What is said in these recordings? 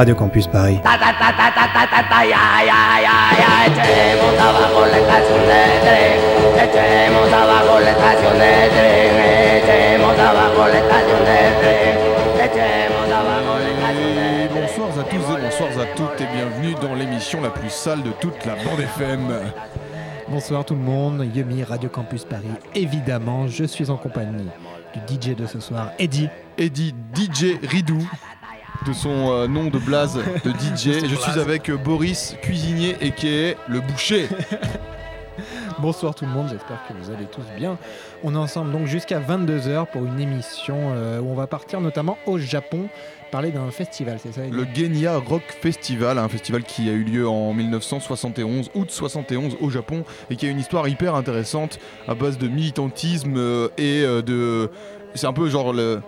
Radio Campus Paris. Bonsoir à tous et bonsoir à toutes et bienvenue dans l'émission la plus sale de toute la bande FM. Bonsoir tout le monde, Yumi, Radio Campus Paris. Évidemment, je suis en compagnie du DJ de ce soir, Eddie. Eddie DJ Ridou de son euh, nom de blaze de DJ. Je suis avec euh, Boris, cuisinier et qui est le boucher. Bonsoir tout le monde, j'espère que vous allez tous bien. On est ensemble donc jusqu'à 22h pour une émission euh, où on va partir notamment au Japon, parler d'un festival, c'est ça Le Genya Rock Festival, un festival qui a eu lieu en 1971, août 71 au Japon, et qui a une histoire hyper intéressante à base de militantisme et de. C'est un peu genre le-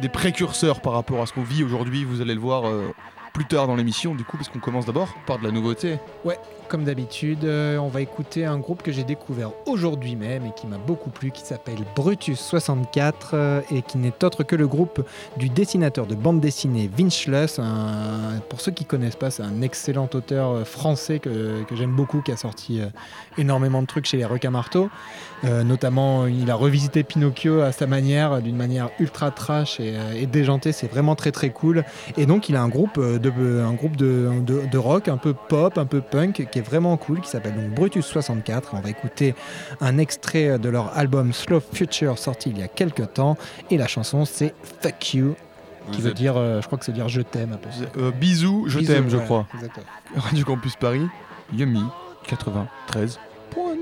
des précurseurs par rapport à ce qu'on vit aujourd'hui. Vous allez le voir euh, plus tard dans l'émission, du coup, parce qu'on commence d'abord par de la nouveauté. Comme d'habitude, euh, on va écouter un groupe que j'ai découvert aujourd'hui même et qui m'a beaucoup plu, qui s'appelle Brutus64 euh, et qui n'est autre que le groupe du dessinateur de bande dessinée Vince Schluss. un- pour ceux qui connaissent pas, c'est un excellent auteur euh, français que, que j'aime beaucoup, qui a sorti énormément de trucs chez les Requins Marteaux. Notamment, il a revisité Pinocchio à sa manière, d'une manière ultra trash et, déjantée. C'est vraiment très très cool. Et donc, il a un groupe de, un groupe de- de rock un peu pop, un peu punk, qui est vraiment cool, qui s'appelle donc Brutus 64. On va écouter un extrait de leur album Slow Future sorti il y a quelques temps. Et la chanson, c'est Fuck You, qui veut dire, euh, je crois que c'est dire je t'aime près. Euh, bisous, je Bisous, t'aime, je crois. exactement. Radio Campus Paris, Yumi 93. Well,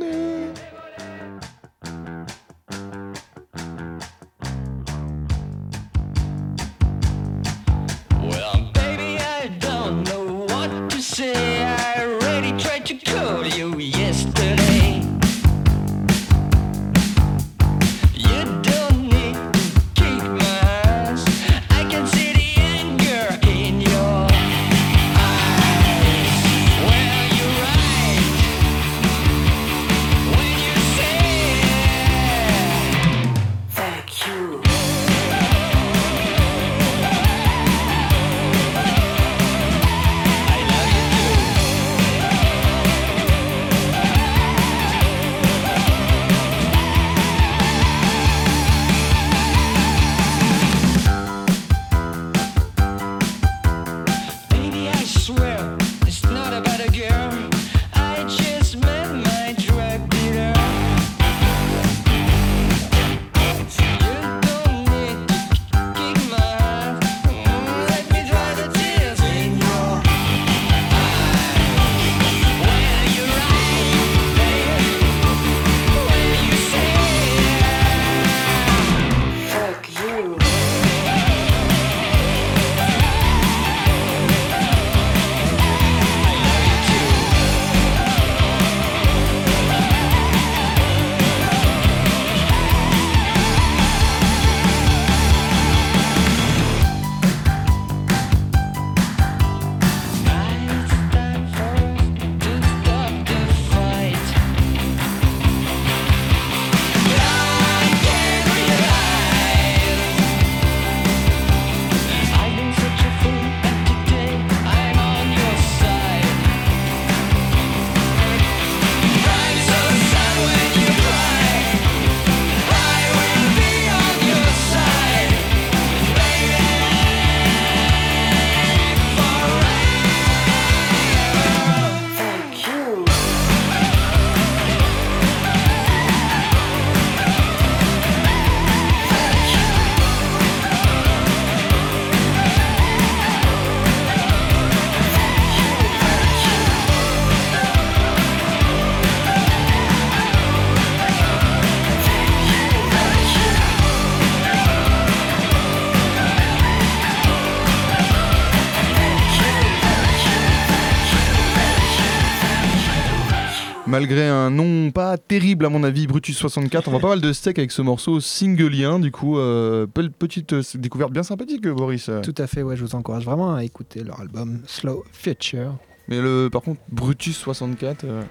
Malgré un nom pas terrible à mon avis, Brutus 64, on voit pas mal de steak avec ce morceau singlien, du coup, euh, pe- petite euh, découverte bien sympathique, Boris. euh. Tout à fait, ouais, je vous encourage vraiment à écouter leur album Slow Future. Mais le, par contre, Brutus 64, euh,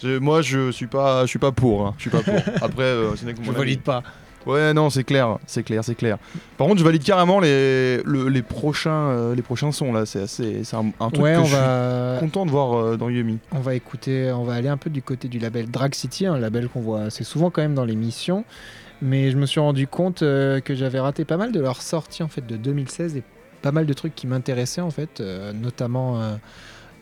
je- moi je suis pas, je suis pas pour, hein, je suis pas pour. Après, euh, mon avis. pas. Ouais, non, c'est clair, c'est clair, c'est clair. Par contre, je valide carrément les, le- les, prochains, euh, les prochains sons là. C'est assez, c'est un, un truc Ouais, que on je va, suis content de voir euh, dans Yumi. on va écouter, on va aller un peu du côté du label Drag City, un label qu'on voit assez souvent quand même dans l'émission. Mais je me suis rendu compte euh, que j'avais raté pas mal de leurs sorties en fait de 2016 et pas mal de trucs qui m'intéressaient en fait, notamment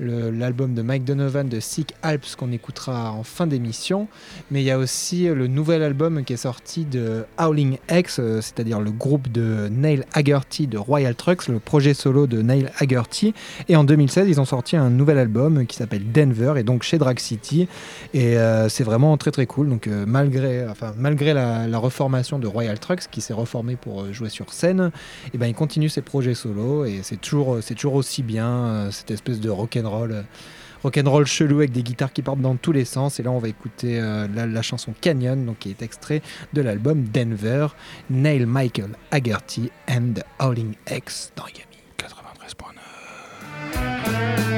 l'album de Mike Donovan de Sick Alps qu'on écoutera en fin d'émission. Mais il y a aussi le nouvel album qui est sorti de Howling X, euh, c'est-à-dire le groupe de Neil Haggerty de Royal Trucks, le projet solo de Neil Haggerty. Et en 2016, ils ont sorti un nouvel album qui s'appelle Denver et donc chez Drag City. Et euh, c'est vraiment très très cool. Donc euh, malgré, enfin, malgré la, la reformation de Royal Trucks qui s'est reformé pour jouer sur scène, et ben il continue ses projets solo et c'est toujours, toujours aussi bien cette espèce de rock'n'roll. Euh, Rock'n'roll chelou avec des guitares qui partent dans tous les sens. Et là, on va écouter euh, la, chanson Canyon, donc qui est extrait de l'album Denver, Neil Michael Haggerty and the Howling X dans Yami. 93.9.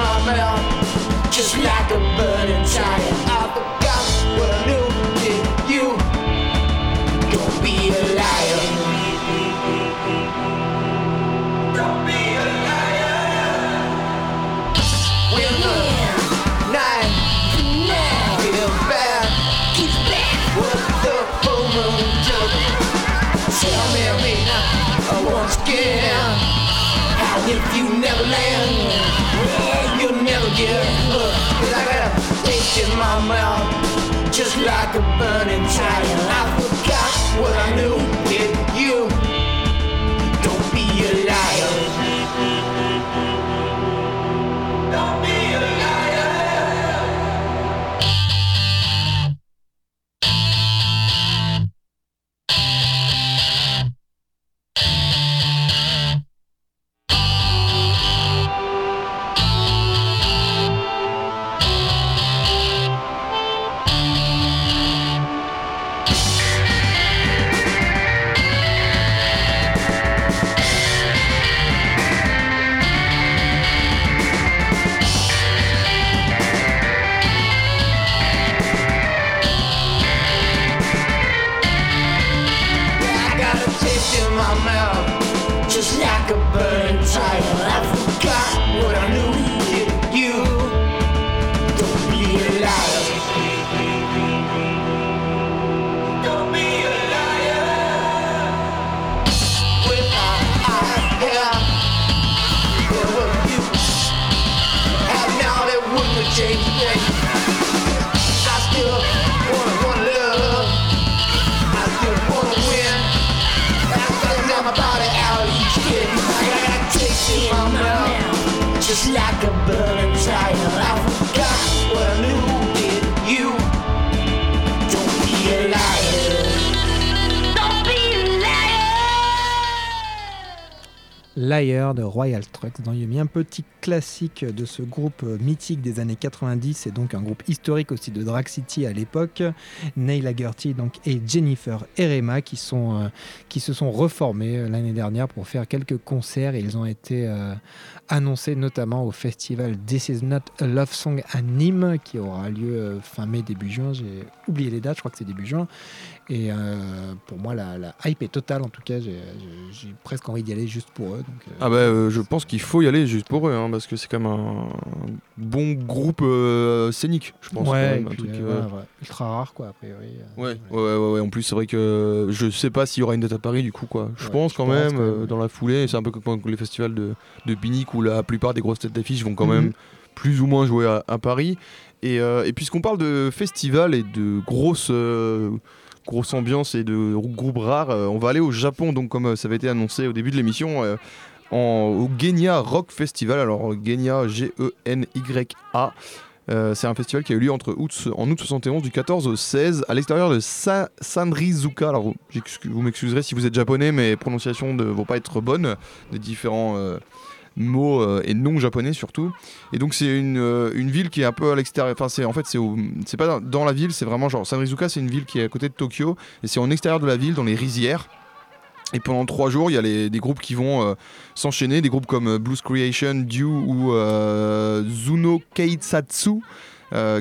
my mouth, just like a burning tire. I forgot what I knew. Did you? Don't be a liar. Don't be a liar. When the night feels bad, keeps bad. What the full moon do? Tell me, me now, once again, how if you never land, my mouth, just like a burning tire. I forgot what I knew. Like a burning tire. Liar de Royal Trucks dans Yumi, un petit classique de ce groupe mythique des années 90 et donc un groupe historique aussi de Drag City à l'époque. Neil Haggerty donc, et Jennifer Erema qui, sont, euh, qui se sont reformés euh, l'année dernière pour faire quelques concerts ils ont été euh, annoncés notamment au festival This Is Not a Love Song à Nîmes qui aura lieu fin mai, début juin. J'ai oublié les dates, je crois que c'est début juin. Et euh, pour moi, la, la hype est totale en tout cas. J'ai presque envie d'y aller juste pour eux. Donc, euh, Ah bah euh, je pense qu'il faut y aller juste pour eux, hein, parce que c'est quand même un, bon groupe scénique, je pense. ouais, même, et un puis, truc, ouais, ouais. ultra rare quoi, a priori. Ouais, ouais, ouais, ouais, En plus, c'est vrai que je sais pas s'il y aura une date à Paris, du coup, quoi. Je pense quand même, dans la foulée. C'est un peu comme les festivals de, de Binic où la plupart des grosses têtes d'affiche vont quand Mhm. même plus ou moins jouer à, à Paris. Et, et puisqu'on parle de festival et de grosses, grosse ambiance et de groupes rares, euh, on va aller au Japon, donc comme euh, ça avait été annoncé au début de l'émission. euh, au Genya Rock Festival, alors Genya G-E-N-Y-A, c'est un festival qui a eu lieu entre août, en août 71 du 14 au 16 à l'extérieur de Sa- Sanrizuka. Alors vous m'excuserez si vous êtes japonais, mes prononciations ne vont pas être bonnes des différents mots euh, et noms japonais surtout. Et donc c'est une, euh, une ville qui est un peu à l'extérieur. Enfin c'est en fait c'est c'est pas dans- la ville, c'est vraiment genre Sanrizuka, c'est une ville qui est à côté de Tokyo et c'est en extérieur de la ville dans les rizières. Et pendant trois jours, il y a les- des groupes qui vont euh, s'enchaîner, des groupes comme Blues Creation, Dew ou Zuno Keitsatsu,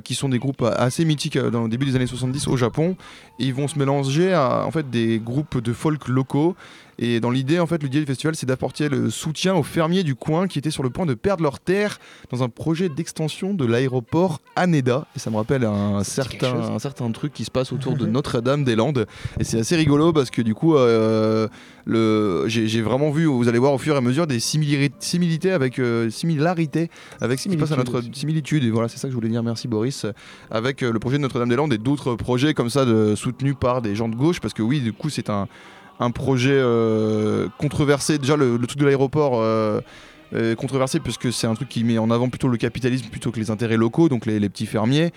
qui sont des groupes assez mythiques dans le début des années 70 au Japon. Et ils vont se mélanger à en fait, des groupes de folk locaux. Et dans l'idée, en fait, l'idée du festival, c'est d'apporter le soutien aux fermiers du coin qui étaient sur le point de perdre leurs terres dans un projet d'extension de l'aéroport Haneda. Et ça me rappelle un certain, un certain truc qui se passe autour de Notre-Dame-des-Landes. Et c'est assez rigolo parce que du coup, euh, le, j'ai, j'ai vraiment vu, vous allez voir au fur et à mesure, des similari- similarités avec, euh, similarités avec ce qui passe à notre similitude. Et voilà, c'est ça que je voulais dire. Merci Boris. Avec euh, le projet de Notre-Dame-des-Landes et d'autres projets comme ça de, soutenus par des gens de gauche. Parce que oui, du coup, c'est un, un projet euh, controversé. Déjà, le, le truc de l'aéroport. euh, euh, controversé puisque c'est un truc qui met en avant plutôt le capitalisme plutôt que les intérêts locaux, donc les, les petits fermiers.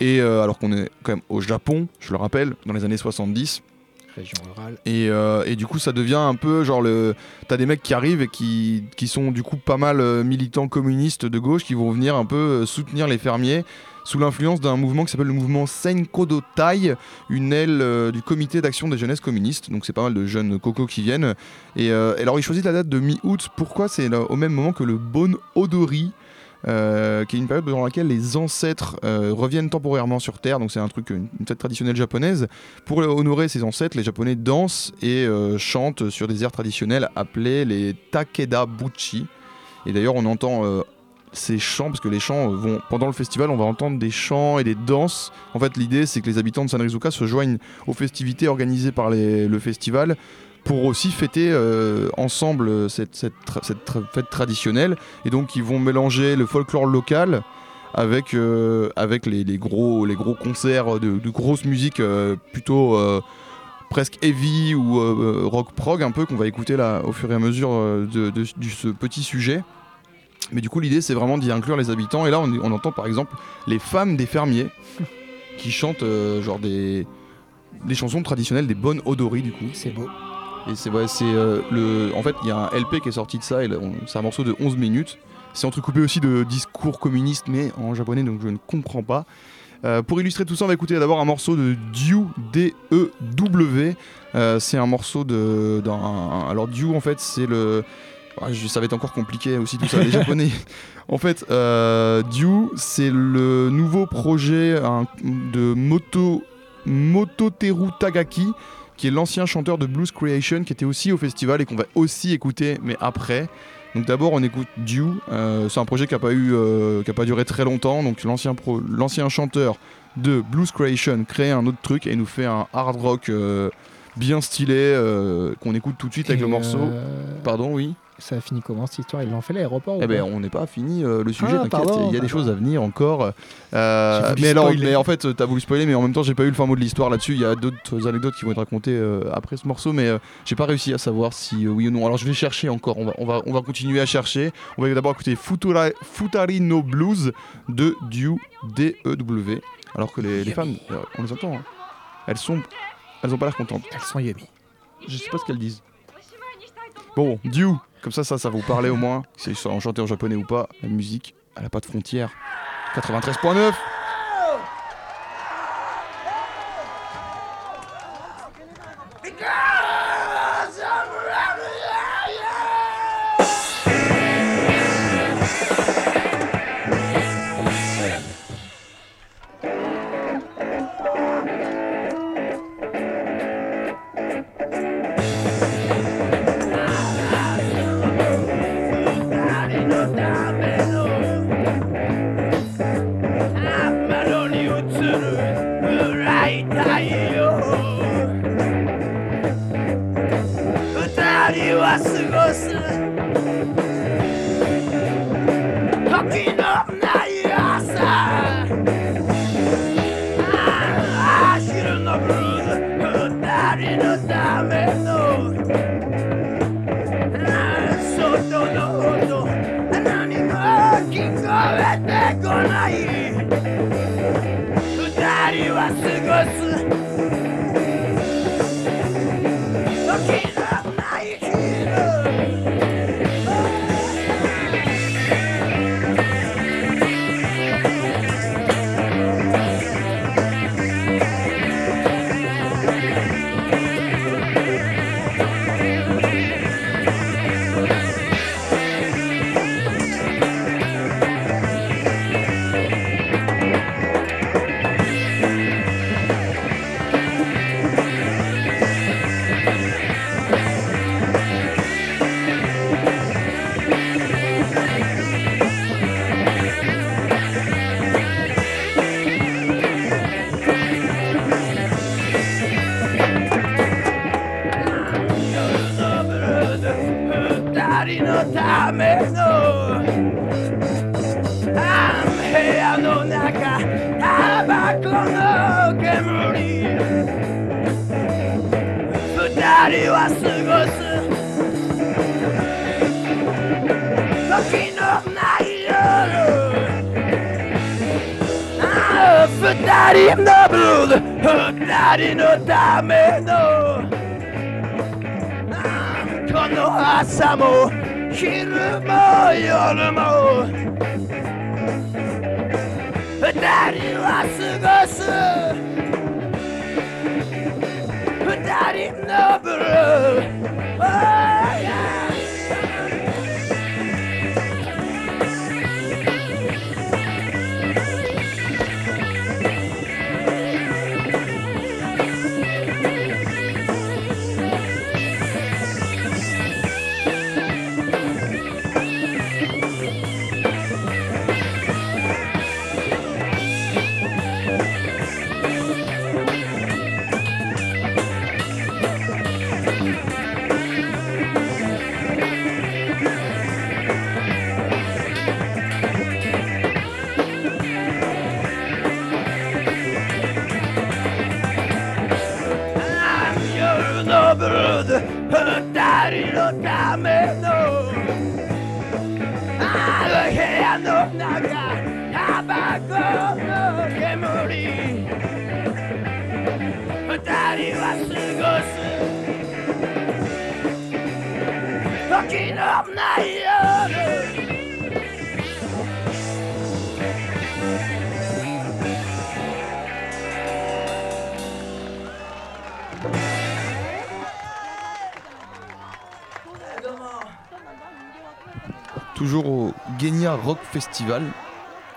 Et euh, alors qu'on est quand même au Japon, je le rappelle, dans les années 70. Région rurale. Et, et du coup, ça devient un peu genre le. T'as des mecs qui arrivent et qui, qui sont du coup pas mal militants communistes de gauche qui vont venir un peu soutenir les fermiers sous l'influence d'un mouvement qui s'appelle le mouvement Senkodo Tai, une aile euh, du comité d'action des jeunesses communistes. Donc c'est pas mal de jeunes cocos qui viennent. Et, euh, alors ils choisissent la date de mi-août. Pourquoi C'est au même moment que le Bon Odori. euh, qui est une période dans laquelle les ancêtres reviennent temporairement sur Terre, donc c'est un truc, une, fête traditionnelle japonaise. Pour honorer ses ancêtres, les Japonais dansent et chantent sur des airs traditionnels appelés les Takeda Buchi. Et d'ailleurs, on entend ces chants, parce que les chants euh, vont. Pendant le festival, on va entendre des chants et des danses. En fait, l'idée, c'est que les habitants de Sanrizuka se joignent aux festivités organisées par le festival pour aussi fêter euh, ensemble cette, cette cette fête traditionnelle. Et donc, ils vont mélanger le folklore local avec, euh, avec les, gros, les gros concerts de, de grosse musique euh, plutôt euh, presque heavy ou euh, rock prog un peu qu'on va écouter là au fur et à mesure euh, de, ce petit sujet. Mais du coup l'idée c'est vraiment d'y inclure les habitants et là on, on entend par exemple les femmes des fermiers qui chantent euh, genre des, des chansons traditionnelles des bonnes odori du coup. C'est beau. Et c'est ouais, c'est euh, le en fait il y a un LP qui est sorti de ça et c'est un morceau de 11 minutes. C'est entrecoupé aussi de discours communistes mais en japonais donc je ne comprends pas. Euh, pour illustrer tout ça, on va écouter d'abord un morceau de Dew, D-E-W. Euh, c'est un morceau de. d'un- Alors, Dew, en fait, c'est le. Ah, je- ça va être encore compliqué aussi tout ça, les japonais. En fait, euh, Dew, c'est le nouveau projet hein, de Moto, Mototeru Tagaki, qui est l'ancien chanteur de Blues Creation, qui était aussi au festival et qu'on va aussi écouter, mais après. Donc d'abord on écoute Dew, euh, c'est un projet qui n'a pas, eu, euh, qui a pas duré très longtemps, donc l'ancien pro- l'ancien chanteur de Blues Creation crée un autre truc et nous fait un hard rock euh, bien stylé qu'on écoute tout de suite avec Et, le morceau. Pardon, oui. Ça a fini comment cette histoire? Ils l'ont fait à l'aéroport Eh ben, on n'est pas fini euh, le sujet, Ah, pardon, il y a des choses à venir encore. Euh, mais, alors, spoiler. mais en fait, t'as voulu spoiler, mais en même temps, j'ai pas eu le fin mot de l'histoire là-dessus. Il y a d'autres anecdotes qui vont être racontées euh, après ce morceau, mais j'ai pas réussi à savoir si oui ou non. Alors, je vais chercher encore, on va, on va, on va continuer à chercher. On va d'abord écouter Futura, Futari No Blues de Dew, D-E-W. Alors que les, les femmes, on les entend, hein. elles sont. Elles ont pas l'air contentes. Elles sont yummy. Je sais pas ce qu'elles disent. Bon, Dew, comme ça, ça, ça vous parler au moins. Si c'est en chanté en japonais ou pas, la musique, elle a pas de frontières. 93.9二人のためのああ部屋の中タバコの煙二人は過ごす時のない夜ああ二人のブルー二人のためのこの朝も Kirma yanıma Der yuvası gası Derin öbürü Ay, ay. のための。あの部屋の中タバコの煙。二人は過ごす。時の Toujours au Genya Rock Festival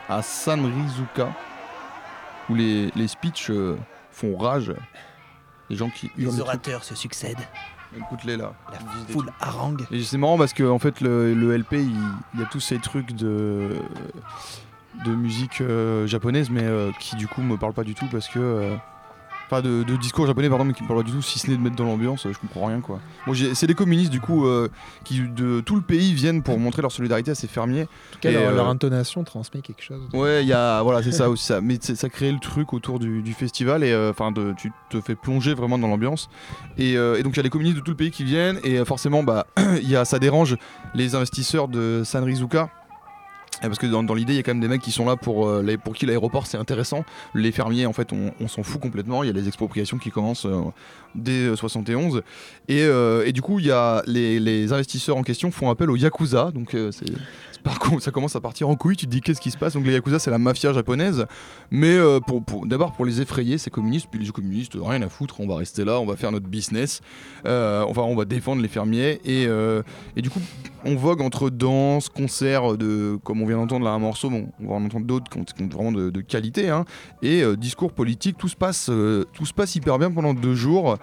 à Sanrizuka où les, les speeches euh, font rage. Les gens qui hurlent. trucs. orateurs se succèdent, Écoute-les là. la foule harangue. Et c'est marrant parce que en fait le, le LP il, il y a tous ces trucs de de musique euh, japonaise mais euh, qui du coup me parlent pas du tout parce que enfin de, de discours japonais pardon mais qui me parlent pas du tout si ce n'est de mettre dans l'ambiance euh, je comprends rien quoi. Bon c'est des communistes du coup euh, qui de tout le pays viennent pour montrer leur solidarité à ces fermiers. En tout cas, Et, leur, euh, leur intonation transmet quelque chose. Ouais, il y a voilà, c'est ça aussi ça. Mais ça crée le truc autour du, du festival et enfin tu te fais plonger vraiment dans l'ambiance. Et, et donc il y a les communistes de tout le pays qui viennent et forcément bah il y a ça dérange les investisseurs de Sanrizuka. Et Parce que dans, l'idée, il y a quand même des mecs qui sont là pour, euh, pour qui l'aéroport c'est intéressant. Les fermiers, en fait, on, s'en fout complètement. Il y a les expropriations qui commencent euh, dès euh, 71. Et, euh, et du coup, y a les, investisseurs en question font appel aux Yakuza. Donc, euh, c'est, c'est ça commence à partir en couille. Tu te dis qu'est-ce qui se passe? Donc, les Yakuza, c'est la mafia japonaise. Mais euh, pour, d'abord, pour les effrayer, ces communistes. Puis les communistes, rien à foutre. On va rester là, on va faire notre business. Euh, enfin, on va défendre les fermiers. Et, euh, et du coup, on vogue entre danse, concerts de, comme on vient d'entendre là un morceau, bon, on va en entendre d'autres qui ont, qui ont vraiment de, de qualité, hein, et euh, discours politique, tout se passe, euh, tout se passe hyper bien pendant deux jours.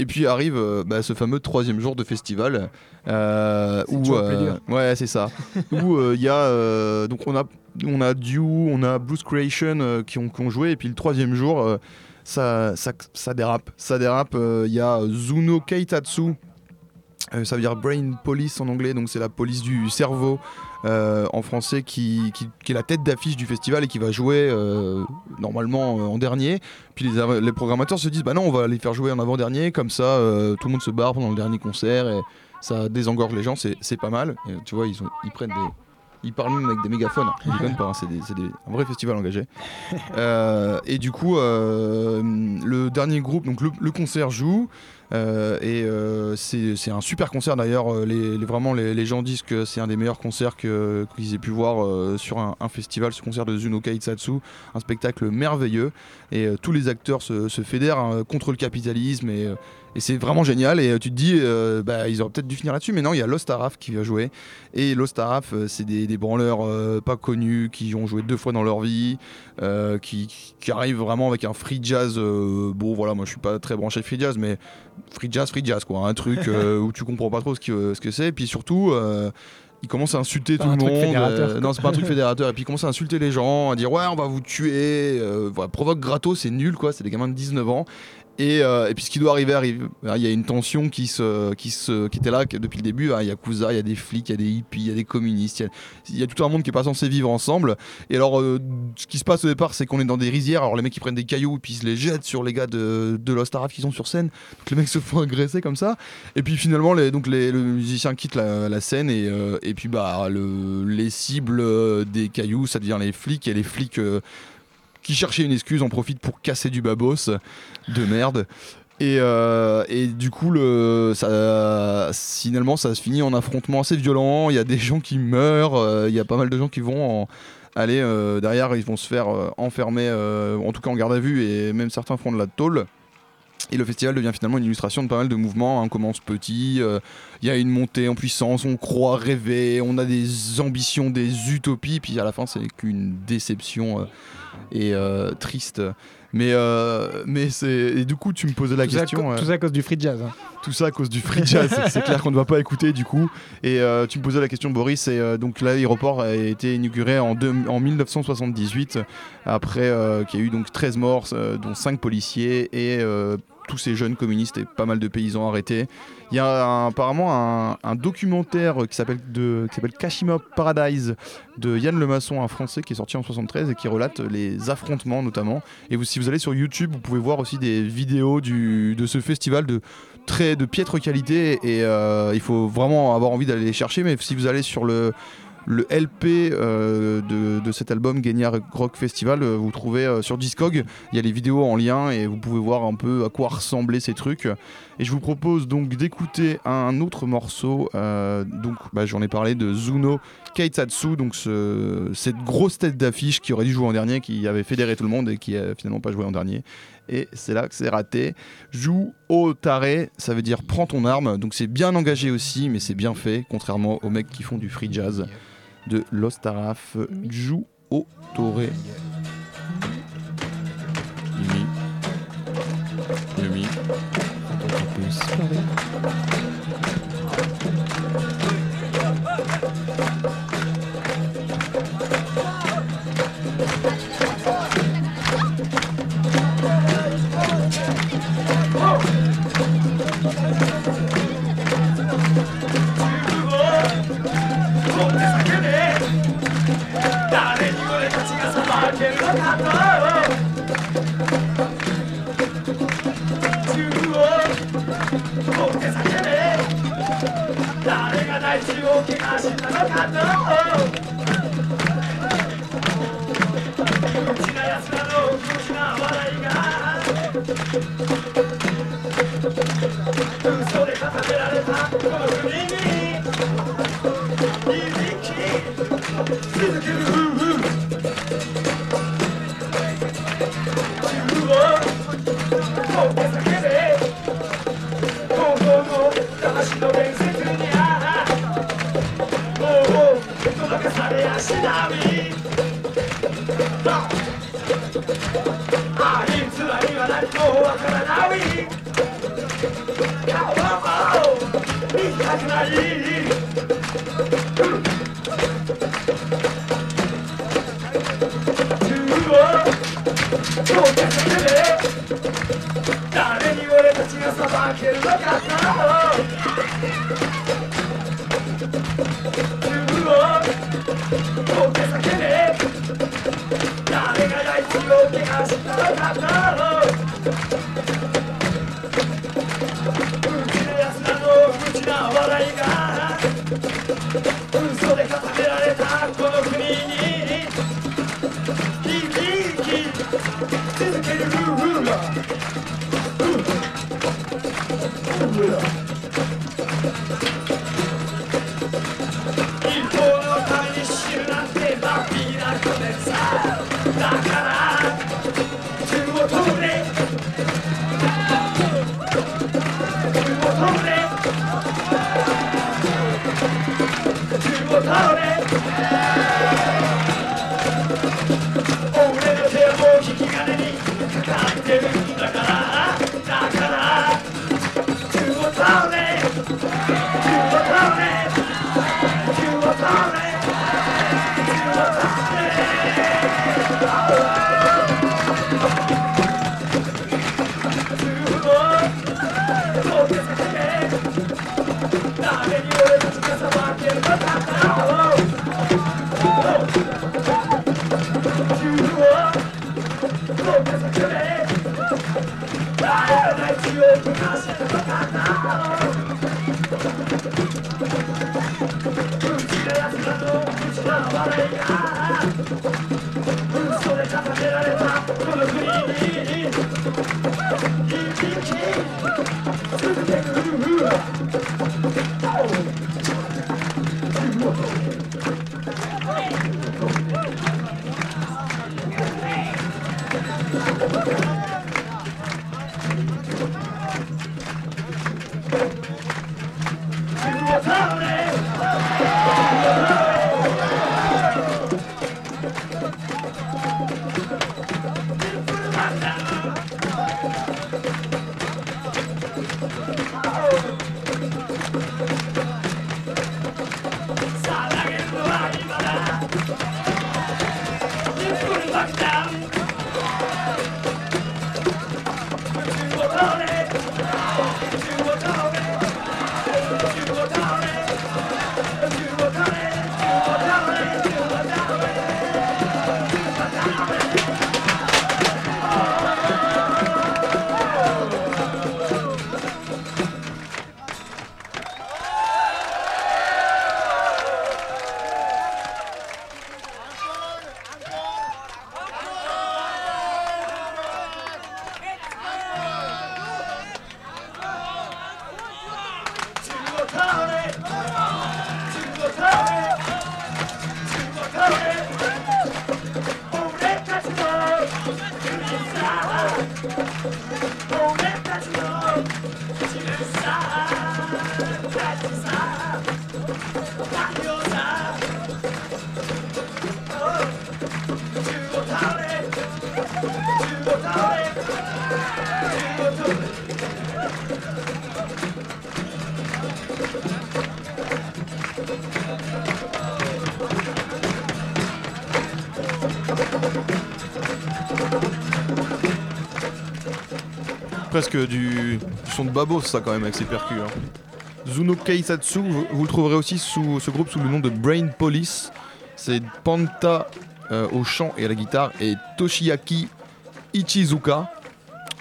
Et puis arrive euh, bah, ce fameux troisième jour de festival euh, où euh, ouais c'est ça. Où il y a donc on a on a Dew, on a Blues Creation qui, ont, qui ont joué. Et puis le troisième jour ça, ça, ça dérape. Ça dérape il y a Zuno Keitatsu euh, ça veut dire Brain Police en anglais, donc c'est la police du cerveau euh, en français qui, qui- qui est la tête d'affiche du festival et qui va jouer euh, normalement en dernier. Puis les, programmateurs se disent bah non, on va les faire jouer en avant-dernier, comme ça tout le monde se barre pendant le dernier concert et ça désengorge les gens, c'est pas mal. Et, tu vois, ils, ont- ils prennent des. Ils parlent même avec des mégaphones, pas, hein, c'est un vrai festival engagé. Euh, et du coup, euh, le dernier groupe, donc le, le concert joue, et euh, c'est un super concert d'ailleurs. euh, Les, vraiment, les, gens disent que c'est un des meilleurs concerts qu'ils aient pu voir euh, sur un, festival, ce concert de Zuno Kaitsatsu. Un spectacle merveilleux. Et euh, tous les acteurs se, fédèrent hein, contre le capitalisme. Euh, et c'est vraiment génial. Et euh, tu te dis, euh, bah, ils auraient peut-être dû finir là-dessus. Mais non, il y a Lost Araf qui va jouer. Et Lost Araf, euh, c'est des, des branleurs euh, pas connus qui ont joué deux fois dans leur vie. euh, qui, qui arrivent vraiment avec un free jazz. bon, voilà, moi je suis pas très branché free jazz, mais free jazz, free jazz, quoi. Un truc où tu comprends pas trop ce, que ce que c'est. Et puis surtout, il commence à insulter tout le monde. euh, non, c'est pas un truc fédérateur. Et puis il commence à insulter les gens, à dire ouais, on va vous tuer. euh, voilà, provoque gratos, c'est nul, quoi. C'est des gamins de 19 ans. Et, euh, et puis ce qui doit arriver arrive. Il y a une tension qui, se, qui, se, qui était là depuis le début. hein. Il y a Yakuza, il y a des flics, il y a des hippies, il y a des communistes. Il y a, tout un monde qui est pas censé vivre ensemble. Et alors, euh, ce qui se passe au départ, c'est qu'on est dans des rizières. Alors, les mecs, ils prennent des cailloux et puis ils se les jettent sur les gars de, de Lost Araf qui sont sur scène. Donc, les mecs se font agresser comme ça. Et puis, finalement, les, donc, les, le musicien quitte la, scène. Et, euh, et puis, bah, le, les cibles des cailloux, ça devient les flics. Et les flics qui cherchaient une excuse en profitent pour casser du babos de merde. Et, euh, et du coup, le, ça, finalement, ça se finit en affrontement assez violent. Il y a des gens qui meurent, euh, il y a pas mal de gens qui vont aller euh, derrière, ils vont se faire enfermer, en tout cas en garde à vue, et même certains font de la tôle. Et le festival devient finalement une illustration de pas mal de mouvements. hein. On commence petit, euh, il y a une montée en puissance, on croit rêver, on a des ambitions, des utopies, puis à la fin, c'est qu'une déception euh, et euh, triste. Mais, euh, mais c'est. Du coup, tu me posais la tout, ça, question. euh, tout ça à cause du free jazz. hein. tout ça à cause du free jazz. c'est clair qu'on ne va pas écouter du coup. Et euh, tu me posais la question, Boris. Et euh, donc l'aéroport a été inauguré en, deux- en 1978, après euh, qu'il y a eu donc 13 morts, euh, dont 5 policiers et euh, tous ces jeunes communistes et pas mal de paysans arrêtés. Il y a un- apparemment un, documentaire qui s'appelle Kashima Paradise de Yann Lemasson, un Français qui est sorti en 73 et qui relate les affrontements notamment. Et si vous allez sur YouTube, vous pouvez voir aussi des vidéos de ce festival de très de piètre qualité et euh, il faut vraiment avoir envie d'aller les chercher. Mais si vous allez sur le le LP euh, de, cet album Genya Rock Festival, euh, vous trouvez euh, sur Discog, il y a les vidéos en lien et vous pouvez voir un peu à quoi ressemblaient ces trucs. Et je vous propose donc d'écouter un autre morceau. donc bah, j'en ai parlé de Zuno Keitsatsu, donc ce- cette grosse tête d'affiche qui aurait dû jouer en dernier, qui avait fédéré tout le monde et qui a finalement pas joué en dernier. Et c'est là que c'est raté. Joue au taré, ça veut dire prends ton arme. Donc c'est bien engagé aussi, mais c'est bien fait, contrairement aux mecs qui font du free jazz de l'Ostaraf Ju au Torre. Yumi. Yumi. Du, son de Babos, ça quand même, avec ses percus. hein. Zuno Keisatsu, vous, le trouverez aussi sous ce groupe sous le nom de Brain Police. C'est Panta euh, au chant et à la guitare et Toshiaki Ichizuka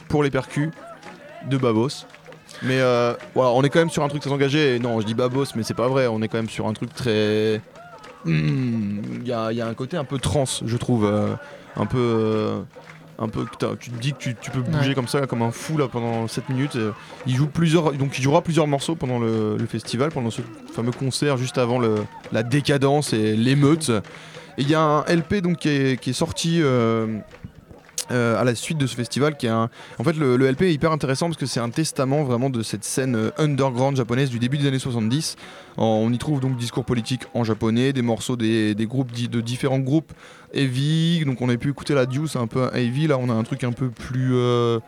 pour les percus de Babos. Mais euh, on est quand même sur un truc très engagé. Non, je dis Babos, mais c'est pas vrai. On est quand même sur un truc très. Hmm, Il y, a, il y a un côté un peu trans, je trouve. euh, un peu. Un peu, tu te dis que tu, tu peux bouger Ouais. comme ça, comme un fou là pendant 7 minutes. euh, il joue plusieurs, donc il jouera plusieurs morceaux pendant le, le festival, pendant ce fameux concert juste avant le, la décadence et l'émeute. Et il y a un LP donc qui est, qui est sorti euh, euh, à la suite de ce festival, qui est un, en fait le, le LP est hyper intéressant parce que c'est un testament vraiment de cette scène euh, underground japonaise du début des années 70. En- on y trouve donc discours politique en japonais, des morceaux des, des groupes de différents groupes heavy. Donc on a pu écouter la Deuce un peu heavy. Là on a un truc un peu plus euh,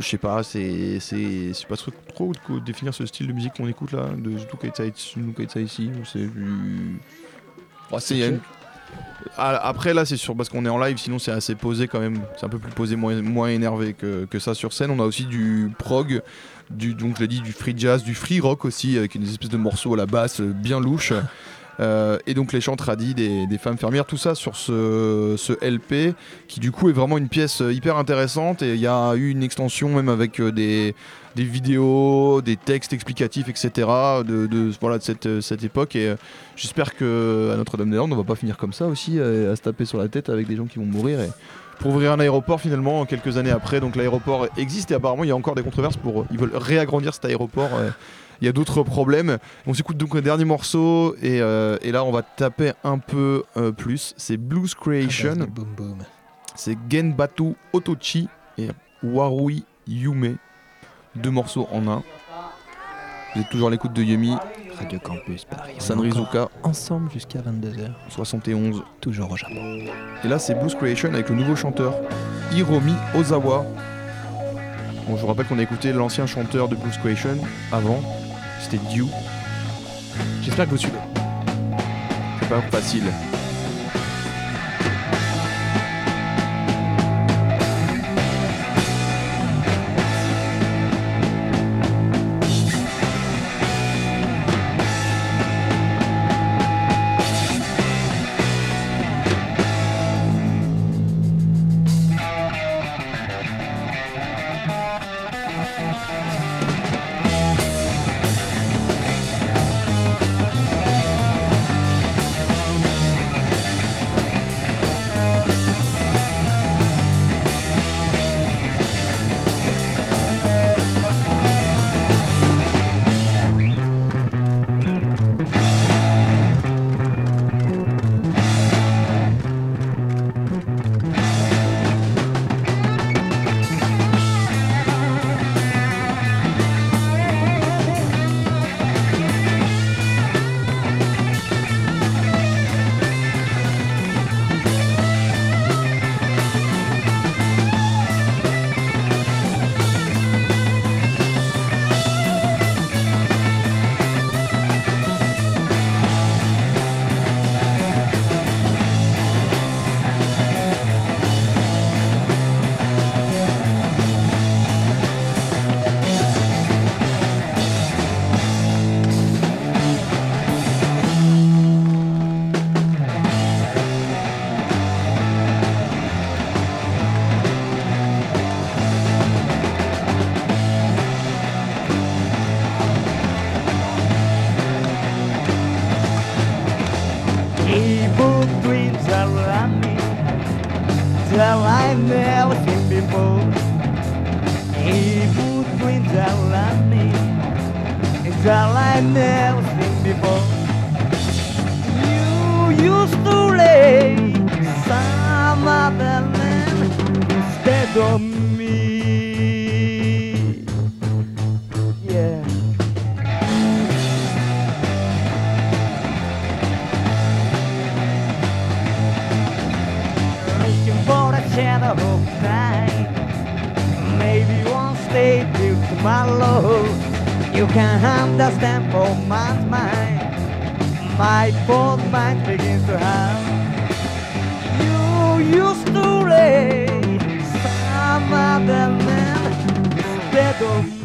je sais pas, c'est c'est c'est pas trop, trop de définir ce style de musique qu'on écoute là de Zuto Kaitsaitsu, Kaitsaitsu, c'est du Ouais, c'est- une- Après là c'est sûr parce qu'on est en live sinon c'est assez posé quand même. C'est un peu plus posé moins, énervé que, ça sur scène. On a aussi du prog du donc je l'ai dit du free jazz du free rock aussi avec une espèce de morceau à la basse euh, bien louche. Euh, et donc les chants tradis des, des femmes fermières. Tout ça sur ce, LP qui du coup est vraiment une pièce euh, hyper intéressante. Et il y a eu une extension même avec des, des vidéos, des textes explicatifs, etc. de, de- voilà, de cette, euh, cette époque et euh, j'espère que à Notre-Dame-des-Landes on va pas finir comme ça aussi euh, à se taper sur la tête avec des gens qui vont mourir et pour ouvrir un aéroport finalement quelques années après donc l'aéroport existe et apparemment il y a encore des controverses pour ils veulent réagrandir cet aéroport il y a d'autres problèmes on s'écoute donc un dernier morceau et, euh, et là on va taper un peu euh, plus c'est Blues Creation Ah, boom. c'est Genbatu Otochi et Warui Yume. Deux morceaux en un. Vous êtes toujours à l'écoute de Yumi, Radio Campus Paris. Sanrizuka, Ensemble jusqu'à 22h. 71. Toujours au Japon. Et là, c'est Blues Creation avec le nouveau chanteur Hiromi Ozawa. Bon, je vous rappelle qu'on a écouté l'ancien chanteur de Blues Creation avant. C'était Dew. J'espère que vous suivez. C'est pas facile. Can understand for man's mind. my poor mind begins to have. You used to lay some other man instead of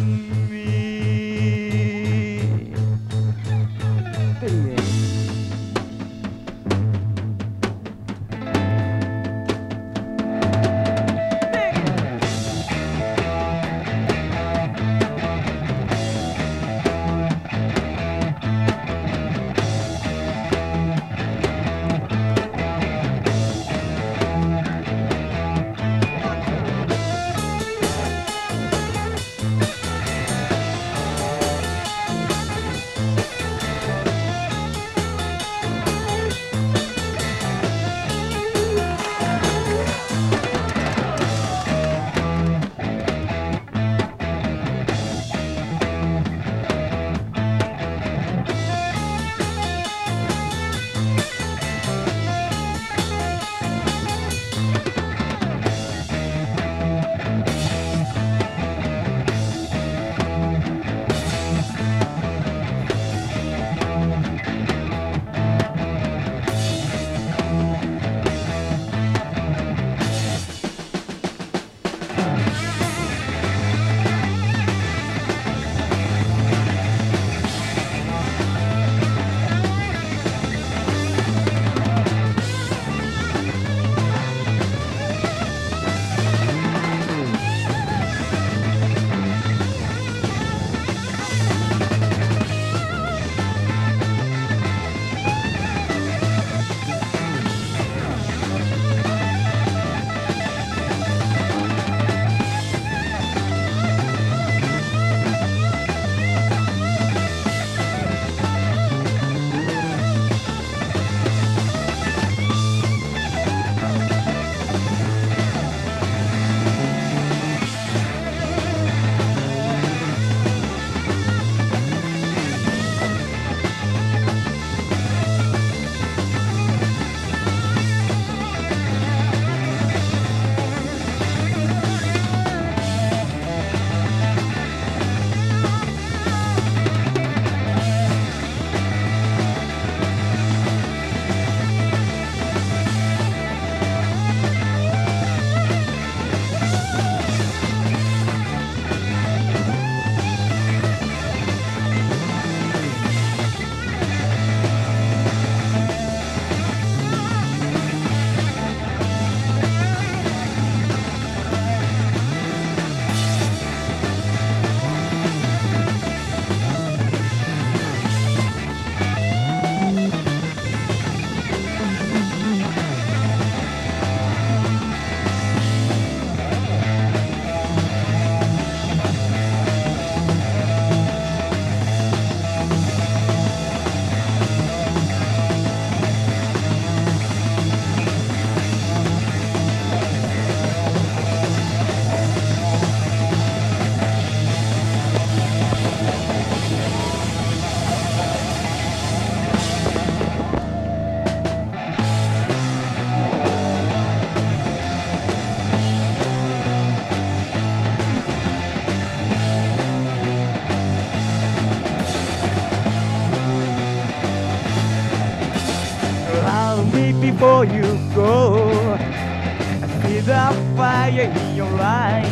in your eyes.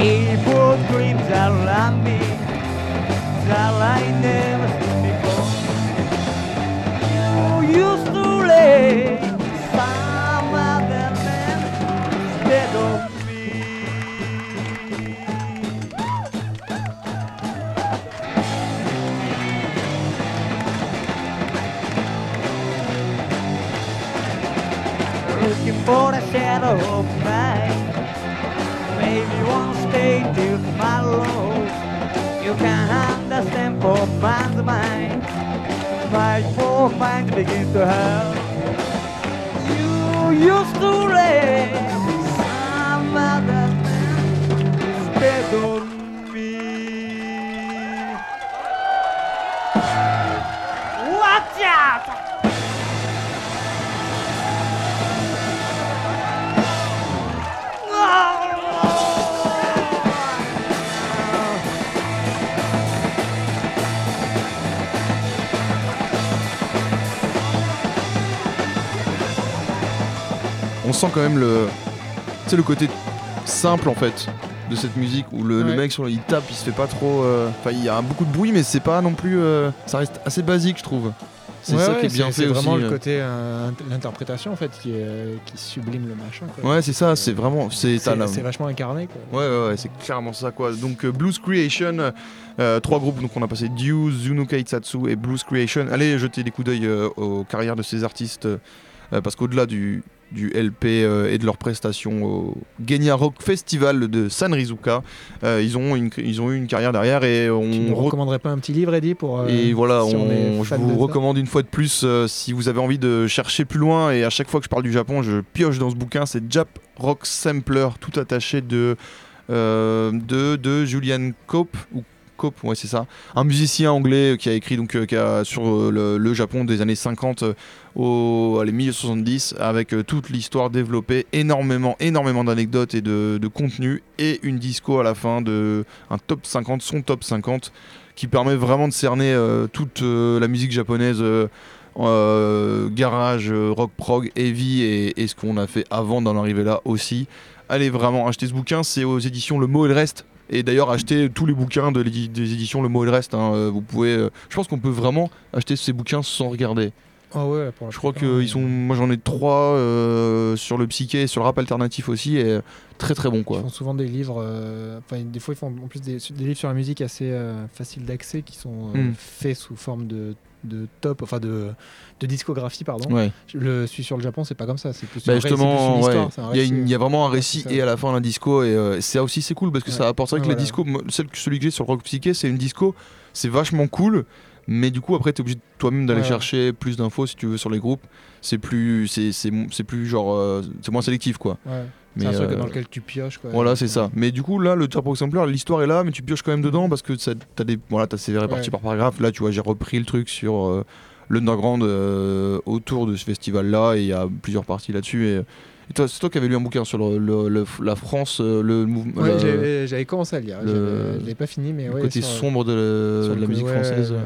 Evil dreams around me that I never seen before. You used to lay some other man instead of me. looking for a shadow You can understand for man's mind. My poor mind begins to hurt. You used to lay sent quand même le, tu sais, le côté simple en fait de cette musique où le, mec sur le- il tape, il se fait pas trop. euh, Enfin, il y a beaucoup de bruit, mais c'est pas non plus. euh, ça reste assez basique, je trouve. C'est Ouais, ça ouais, qui est bien c'est fait aussi. vraiment le euh. côté euh, int- l'interprétation en fait qui, sublime le machin. quoi. Ouais, c'est ça. C'est vraiment. C'est C'est c'est vachement incarné quoi. Ouais, ouais, c'est clairement ça quoi. Donc Blues Creation, trois groupes, donc on a passé Dew, Zuno Kaitsatsu et Blues Creation. Allez jeter des coups d'œil aux carrières de ces artistes parce qu'au-delà du, du LP euh, et de leurs prestations au Genya Rock Festival de Sanrizuka, euh, ils, ont une, ils ont eu une carrière derrière et on Tu nous re- recommanderais pas un petit livre, Eddie, pour. euh, et voilà, si on est on- je vous ça recommande une fois de plus, si vous avez envie de chercher plus loin, et à chaque fois que je parle du Japon, je pioche dans ce bouquin, c'est Jap Rock Sampler, tout attaché de, de, de Julian Cope, ou Un musicien anglais qui a écrit donc, euh, sur euh, le, Japon des années 50 euh, au allez, milieu 70, avec euh, toute l'histoire développée, énormément, énormément d'anecdotes et de, contenu, et une disco à la fin de un top 50, son top 50 qui permet vraiment de cerner euh, toute euh, la musique japonaise euh, euh, garage, euh, rock prog, heavy et, et ce qu'on a fait avant d'en arriver là aussi. Allez vraiment acheter ce bouquin, c'est aux éditions Le Mot et le Reste. Et d'ailleurs acheter tous les bouquins de des éditions Le Mot et le Reste. hein, euh, vous pouvez, euh, je pense qu'on peut vraiment acheter ces bouquins sans regarder. Ah ouais, pour Je crois qu'ils sont, moi j'en ai trois euh, sur le psyché et sur le rap alternatif aussi et très très bon Ils quoi. font souvent des livres, euh, enfin des fois ils font en plus des, des livres sur la musique assez euh, faciles d'accès qui sont euh, Mm. faits sous forme de, de top, enfin de, de discographie pardon. Ouais. Le celui sur le Japon c'est pas comme ça, c'est plus, Bah plus justement, ouais. il, y a y vraiment un Ouais, récit ça. et à la fin un disco et euh, c'est aussi c'est cool parce que Ouais. ça apporte c'est vrai que Ouais, les voilà. discos, celle, celui que j'ai sur le rock psyché, c'est une disco, c'est vachement cool, mais du coup après t'es obligé de toi-même d'aller chercher plus d'infos si tu veux sur les groupes. C'est plus, c'est c'est c'est plus genre, euh, c'est moins sélectif quoi. C'est un truc euh, dans lequel tu pioches quoi. voilà, c'est ça. Mais du coup, là, le Turbo Exemplar, l'histoire est là, mais tu pioches quand même dedans parce que t'as des, voilà, t'as c'est réparti Ouais. par paragraphe. Là, tu vois, j'ai repris le truc sur euh, l'underground euh, autour de ce festival-là et il y a plusieurs parties là-dessus. Et, et toi, c'est toi qui avais lu un bouquin sur le, le- le- la France, euh, le mouvement, Ouais, j'avais- commencé à lire. Je l'ai pas fini, mais le ouais, côté sur- sombre de, la- de musique française ouais.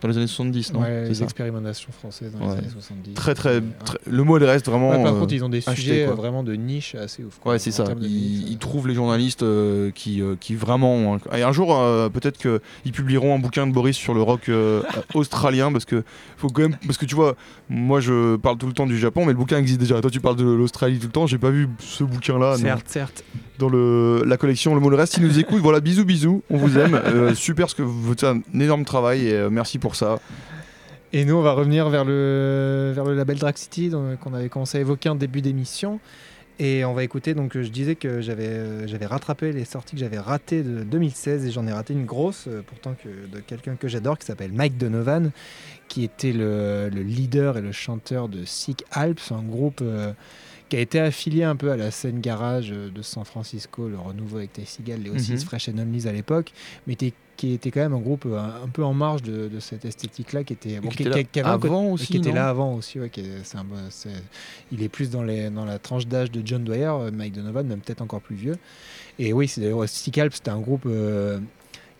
Euh, dans les années 70, non Ouais, les ça. expérimentations françaises dans les années 70. Très, très, Ouais. très- Le mot, le reste, vraiment. Ouais, par euh, contre, ils ont des sujets quoi. euh, vraiment de niche assez ouf. quoi, Ouais, c'est ça. Ils, ça. trouvent les journalistes euh, qui, euh, qui vraiment. Et un jour, euh, peut-être qu'ils publieront un bouquin de Boris sur le rock euh, australien parce que faut quand même parce que tu vois, moi je parle tout le temps du Japon, mais le bouquin existe déjà. Toi, tu parles de l'Australie tout le temps. J'ai pas vu ce bouquin-là non, Certes, certes. dans le, la collection. Le mot le reste, ils nous écoutent. Voilà, bisous, bisous. On vous aime. Euh, super, ce que vous faites un énorme travail et euh, merci pour ça. Et nous, on va revenir vers le, vers le label Drag City qu'on avait commencé à évoquer en début d'émission. Et on va écouter, donc je disais que j'avais euh, rattrapé les sorties que j'avais ratées de 2016 et j'en ai raté une grosse, euh, pourtant que, de quelqu'un que j'adore qui s'appelle Mike Donovan, qui était le, le leader et le chanteur de Sick Alps, un groupe euh, qui a été affilié un peu à la scène garage euh, de San Francisco, le renouveau avec Ty Seagal, les Oasis Mhm. Fresh and Onlys à l'époque, mais qui était quand même un groupe euh, un, un peu en marge de, de cette esthétique-là, qui était, bon, qui était là qui avait un côté- avant aussi. qui était là avant aussi, ouais, qui est- c'est un bon- c'est- il est plus dans, les, dans la tranche d'âge de John Dwyer, euh, Mike Donovan, même peut-être encore plus vieux. Et oui, c'est d'ailleurs Stick c'était un groupe euh,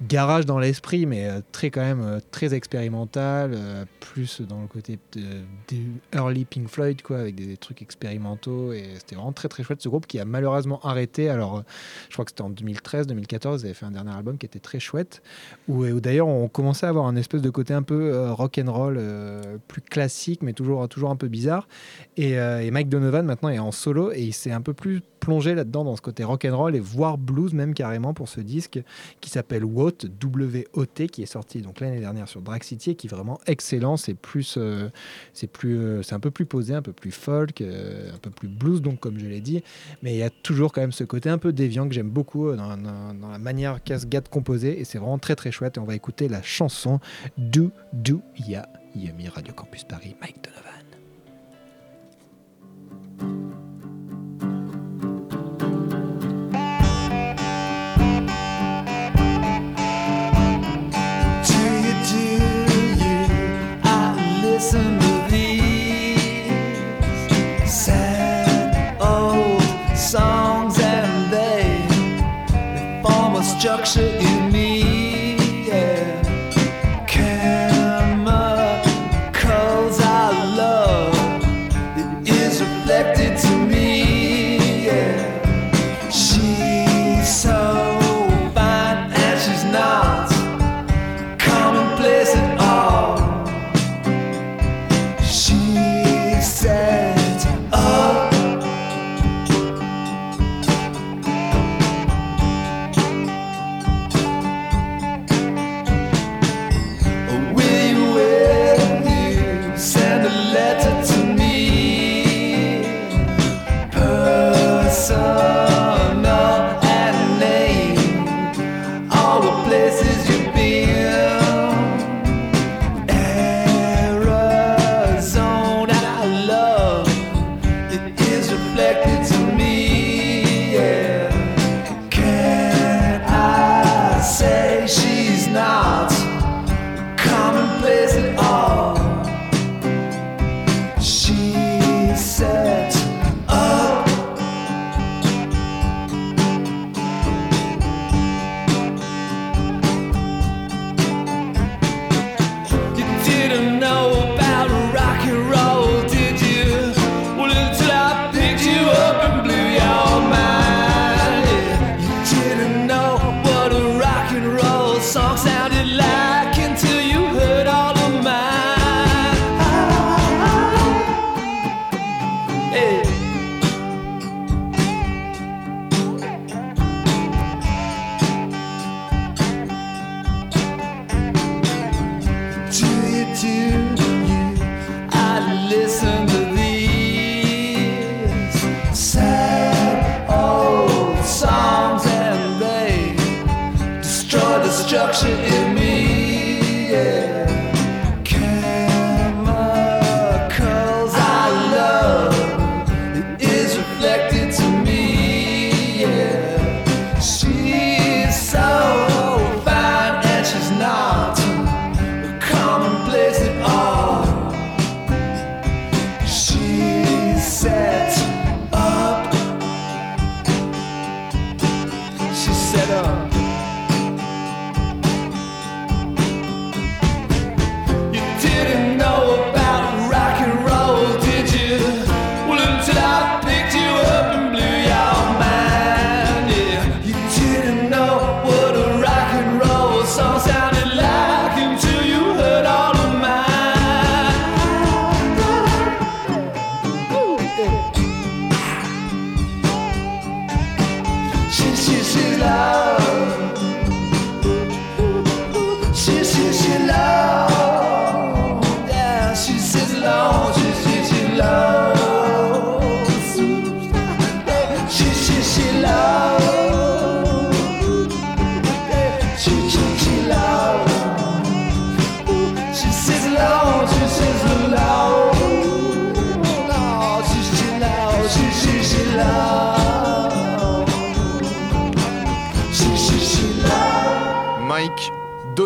garage dans l'esprit, mais euh, très quand même euh, très expérimental, euh, plus dans le côté de, early Pink Floyd, quoi, avec des, trucs expérimentaux. Et c'était vraiment très très chouette ce groupe qui a malheureusement arrêté. Alors, je crois que c'était en 2013, 2014, ils avaient fait un dernier album qui était très chouette, où, où d'ailleurs on commençait à avoir un espèce de côté un peu rock and roll, plus classique, mais toujours toujours un peu bizarre. Et, et Mike Donovan maintenant est en solo et il s'est un peu plus plongé là-dedans dans ce côté rock and roll et voire blues même carrément pour ce disque qui s'appelle WOT, W-O-T, qui est sorti donc l'année dernière sur Drag City et qui est vraiment excellent. C'est plus, euh, c'est plus, euh, c'est un peu plus posé, un peu plus folk, euh, un peu plus blues donc comme je l'ai dit, mais il y a toujours quand même ce côté un peu déviant que j'aime beaucoup dans la manière qu'a ce gars de composer et c'est vraiment très très chouette. Et on va écouter la chanson Do Do Ya Yumi Radio Campus Paris, Mike Donovan.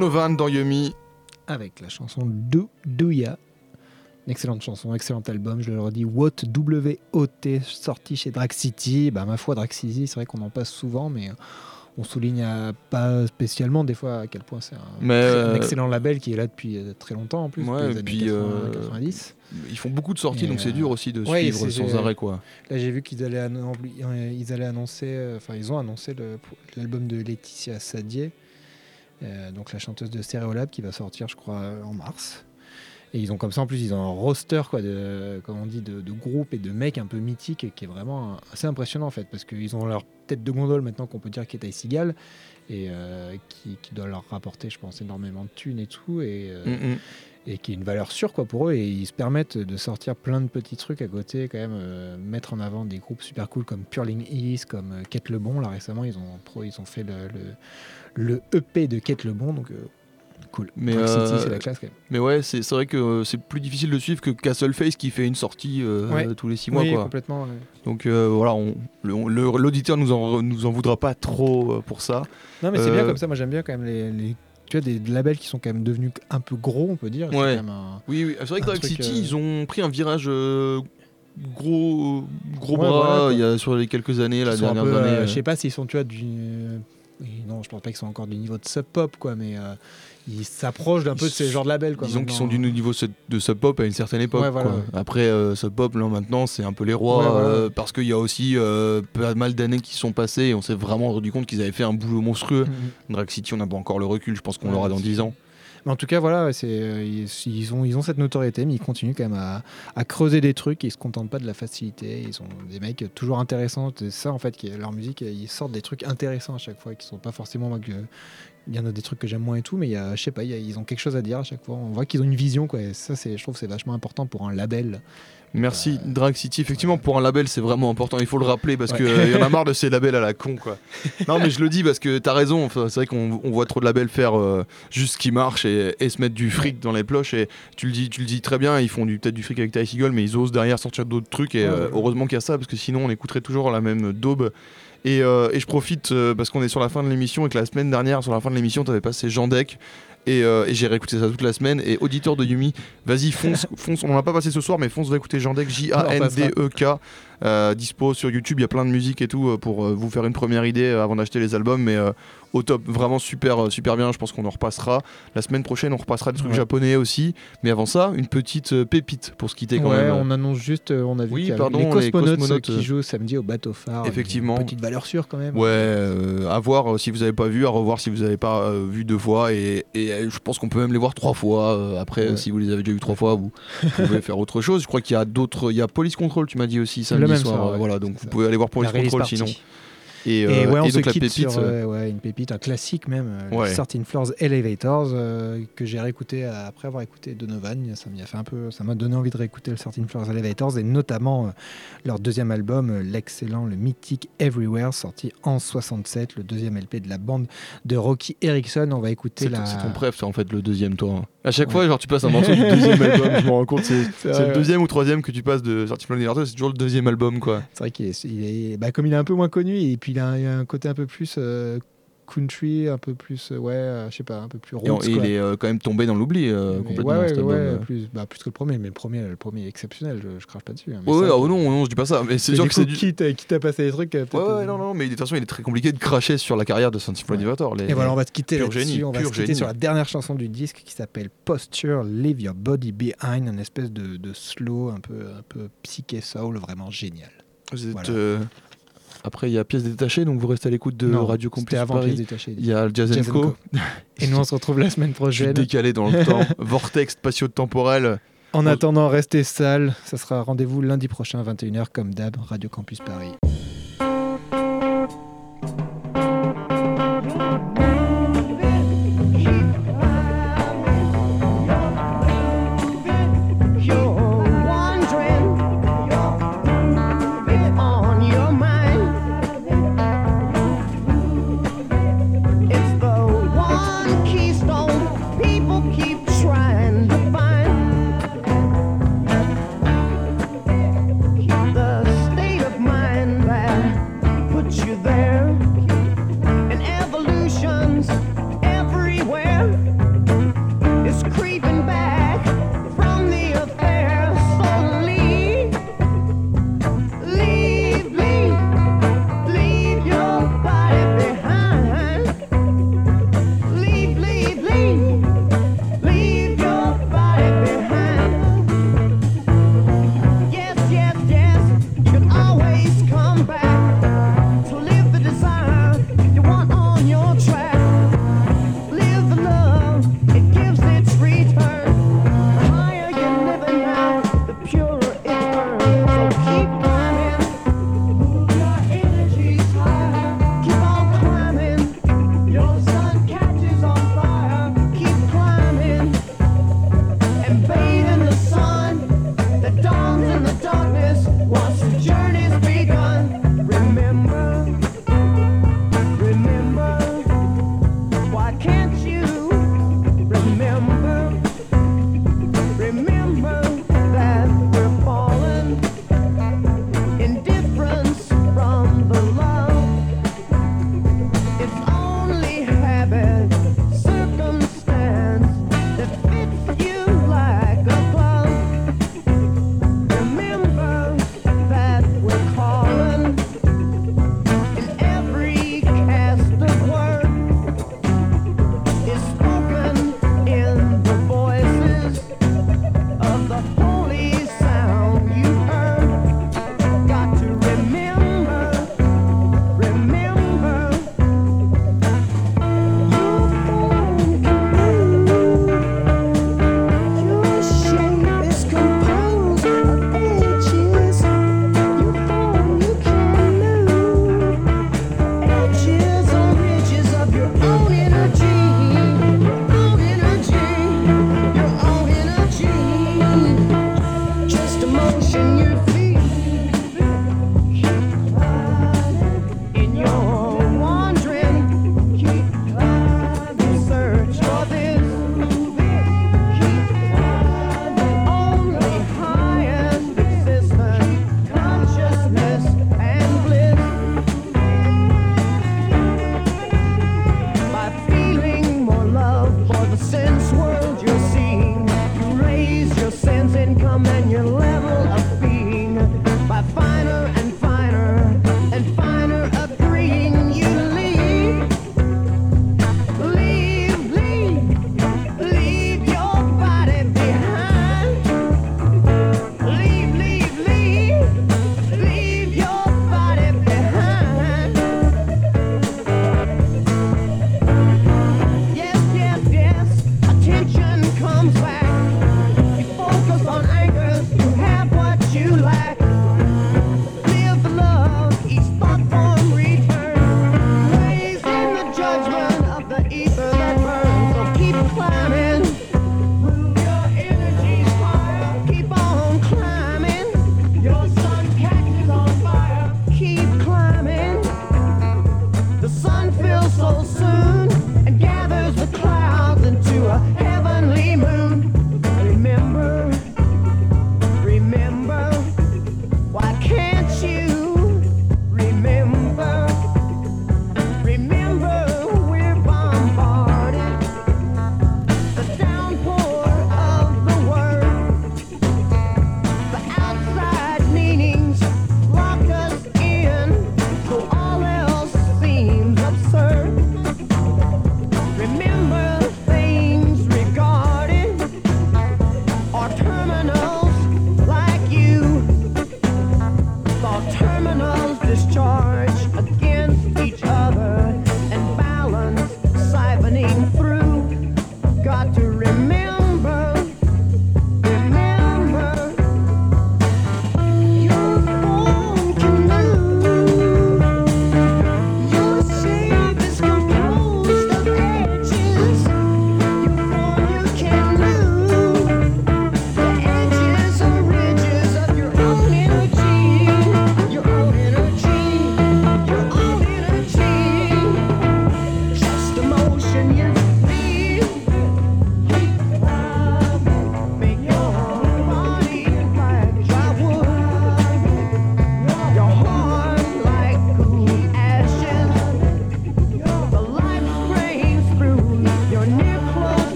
Donovan dans Yumi. avec la chanson Do Douya. Une excellente chanson, excellent album, je le redis. What W-O-T, sorti chez Drag City. Bah, ma foi, Drag City, c'est vrai qu'on en passe souvent, mais euh, on souligne pas spécialement des fois à quel point c'est un, euh, excellent label qui est là depuis euh, très longtemps en plus, Ouais, depuis les et années puis, 80, euh, 90. Ils font beaucoup de sorties, Et, donc c'est dur aussi de ouais, suivre sans arrêt. quoi. Là, j'ai vu qu'ils allaient, ils allaient annoncer, enfin, ils ont annoncé l'album de Laetitia Sadier, donc la chanteuse de Stereolab, qui va sortir, je crois, euh, en mars. Et ils ont comme ça, en plus, ils ont un roster, quoi, de, comme on dit, de, de groupes et de mecs un peu mythiques, et qui est vraiment euh, assez impressionnant, en fait, parce qu'ils ont leur tête de gondole maintenant qu'on peut dire qui est à Seagal, et euh, qui, qui doit leur rapporter, je pense, énormément de thunes et tout, et, euh, Mm, mm. et qui est une valeur sûre quoi pour eux et ils se permettent de sortir plein de petits trucs à côté quand même euh, mettre en avant des groupes super cool comme Purling East comme euh, Kate Lebon là récemment ils ont ils ont fait le, le, le EP de Kate Lebon donc euh, cool Mais, City euh, c'est la classe quand même Mais ouais, c'est vrai que euh, c'est plus difficile de suivre que Castle Face qui fait une sortie Ouais. tous les 6 mois. oui quoi. complètement ouais. Donc voilà, le- le- l'auditeur nous en, nous en voudra pas trop pour ça. non mais c'est bien comme ça moi j'aime bien quand même les, les- tu vois des labels qui sont quand même devenus un peu gros on peut dire Ouais. un- Oui, oui. c'est vrai que truc, City, euh, ils ont pris un virage euh, gros, gros Ouais, bras voilà, il y a, sur les quelques années, la dernière année. euh. je sais pas s'ils sont tu vois du non je pense pas qu'ils sont encore du niveau de Sub Pop quoi mais euh, ils s'approchent d'un peu de ces genres de labels quoi Disons qu'ils sont du niveau de Sub Pop à une certaine époque. Ouais, voilà, quoi. ouais. Après, euh, Sub Pop, là maintenant, c'est un peu les rois. Ouais, voilà. euh, parce qu'il y a aussi euh, pas mal d'années qui sont passées et on s'est vraiment rendu compte qu'ils avaient fait un boulot monstrueux. Mhm. Drag City, on n'a pas encore le recul, je pense qu'on l'aura dans c'est 10 ans. Mais en tout cas, voilà, c'est, euh, ils, ont, ils ont cette notoriété, mais ils continuent quand même à, à creuser des trucs. Ils se contentent pas de la facilité. Ils sont des mecs toujours intéressants. C'est ça, en fait, qui leur musique. Ils sortent des trucs intéressants à chaque fois, qui sont pas forcément. moi, il y en a des trucs que j'aime moins et tout, mais il y je sais pas, ils ont quelque chose à dire à chaque fois. On voit qu'ils ont une vision, quoi. Ça, je trouve, c'est vachement important pour un label. Merci Euh, Drag City. Effectivement, pour un label, c'est vraiment important. Il faut le rappeler parce Ouais. qu'il y en a marre de ces labels à la con, quoi. non, mais je le dis parce que t'as raison. Enfin, c'est vrai qu'on on voit trop de labels faire euh, juste ce qui marche et, et se mettre du fric dans les ploches. Et tu le dis, tu le dis très bien. Ils font peut-être du fric avec Ty Seagull, mais ils osent derrière sortir d'autres trucs. Et euh, heureusement qu'il y a ça parce que sinon, on écouterait toujours la même daube. Et, euh, et je profite euh, parce qu'on est sur la fin de l'émission et que la semaine dernière, sur la fin de l'émission, t'avais passé Jean Deck. Et, euh, et j'ai réécouté ça toute la semaine. Et auditeur de Yumi, vas-y, fonce, fonce. On n'en a pas passé ce soir, mais fonce, va écouter Jean Deck, J-A-N-D-E-K. Euh, dispo sur YouTube, il y a plein de musique et tout euh, pour euh, vous faire une première idée avant d'acheter les albums. Mais au top, vraiment super, super bien. Je pense qu'on en repassera. La semaine prochaine, on repassera des trucs Ouais. japonais aussi. Mais avant ça, une petite pépite pour se quitter quand ouais, même. on annonce juste, on a vu Oui, pardon, les les cosmonautes, cosmonautes, qui jouent samedi au bateau phare. Effectivement. Une petite valeur sûre quand même. Ouais, euh, à voir si vous n'avez pas vu, à revoir si vous n'avez pas euh, vu deux fois. Et, et, euh, je pense qu'on peut même les voir trois fois. après, Ouais. si vous les avez déjà vus trois fois, vous pouvez faire autre chose. Je crois qu'il y a d'autres. Il y a Police Control, tu m'as dit aussi samedi soir. euh, ouais, voilà, donc vous pouvez aller voir release Control party. sinon. Et, Et euh, ouais, on et se donc la quitte pépite. sur euh, ouais, une pépite, un classique même, euh, Ouais. 13 Floors Elevators, que j'ai réécouté après avoir écouté Donovan. Ça m'a fait un peu, ça m'a donné envie de réécouter le 13 Floors Elevators et notamment leur deuxième album, l'excellent, le mythique Everywhere, sorti en 67, le deuxième LP de la bande de Rocky Erickson. On va écouter C'est la. c'est ton préf, en fait le deuxième, toi. hein. À chaque Ouais. fois, genre, tu passes un morceau du deuxième album, je me rends compte. C'est le deuxième ou troisième que tu passes de Sortie Plan Universal, c'est toujours le deuxième album, quoi. C'est vrai qu'il est, il est- bah, comme il est un peu moins connu et puis il a, un- il a un côté un peu plus euh, country, un peu plus, euh, ouais, euh, je sais pas, un peu plus Et, on- roots. et il est euh, quand même tombé dans l'oubli euh, complètement. ouais, ouais, ouais, plus, bah, plus que le premier, mais le premier, le premier est exceptionnel, je, je crache pas dessus. hein, mais Ouais, ouais, ça, oh non, non, je dis pas ça, mais c'est sûr que c'est du. Quitte, quitte à passer des trucs. Ouais, ouais, non, non, mais de toute façon, il est très compliqué de cracher sur la carrière de Elevator. Les... Et voilà, on va se quitter là-dessus. On va se quitter génie. sur la dernière chanson du disque qui s'appelle Posture, Leave Your Body Behind, une espèce de, de slow, un peu, un peu psyché soul, vraiment génial. Vous êtes, Voilà. Après, il y a pièces détachées, donc vous restez à l'écoute de Non, Radio Campus avant Paris. Détachées. Il y a le Jazz, Jazz Co. Co. Et nous, on se retrouve la semaine prochaine. décalé dans le temps. Vortex spatio-temporel. En attendant, restez sales. Ça sera rendez-vous lundi prochain, 21h, comme d'hab, Radio Campus Paris.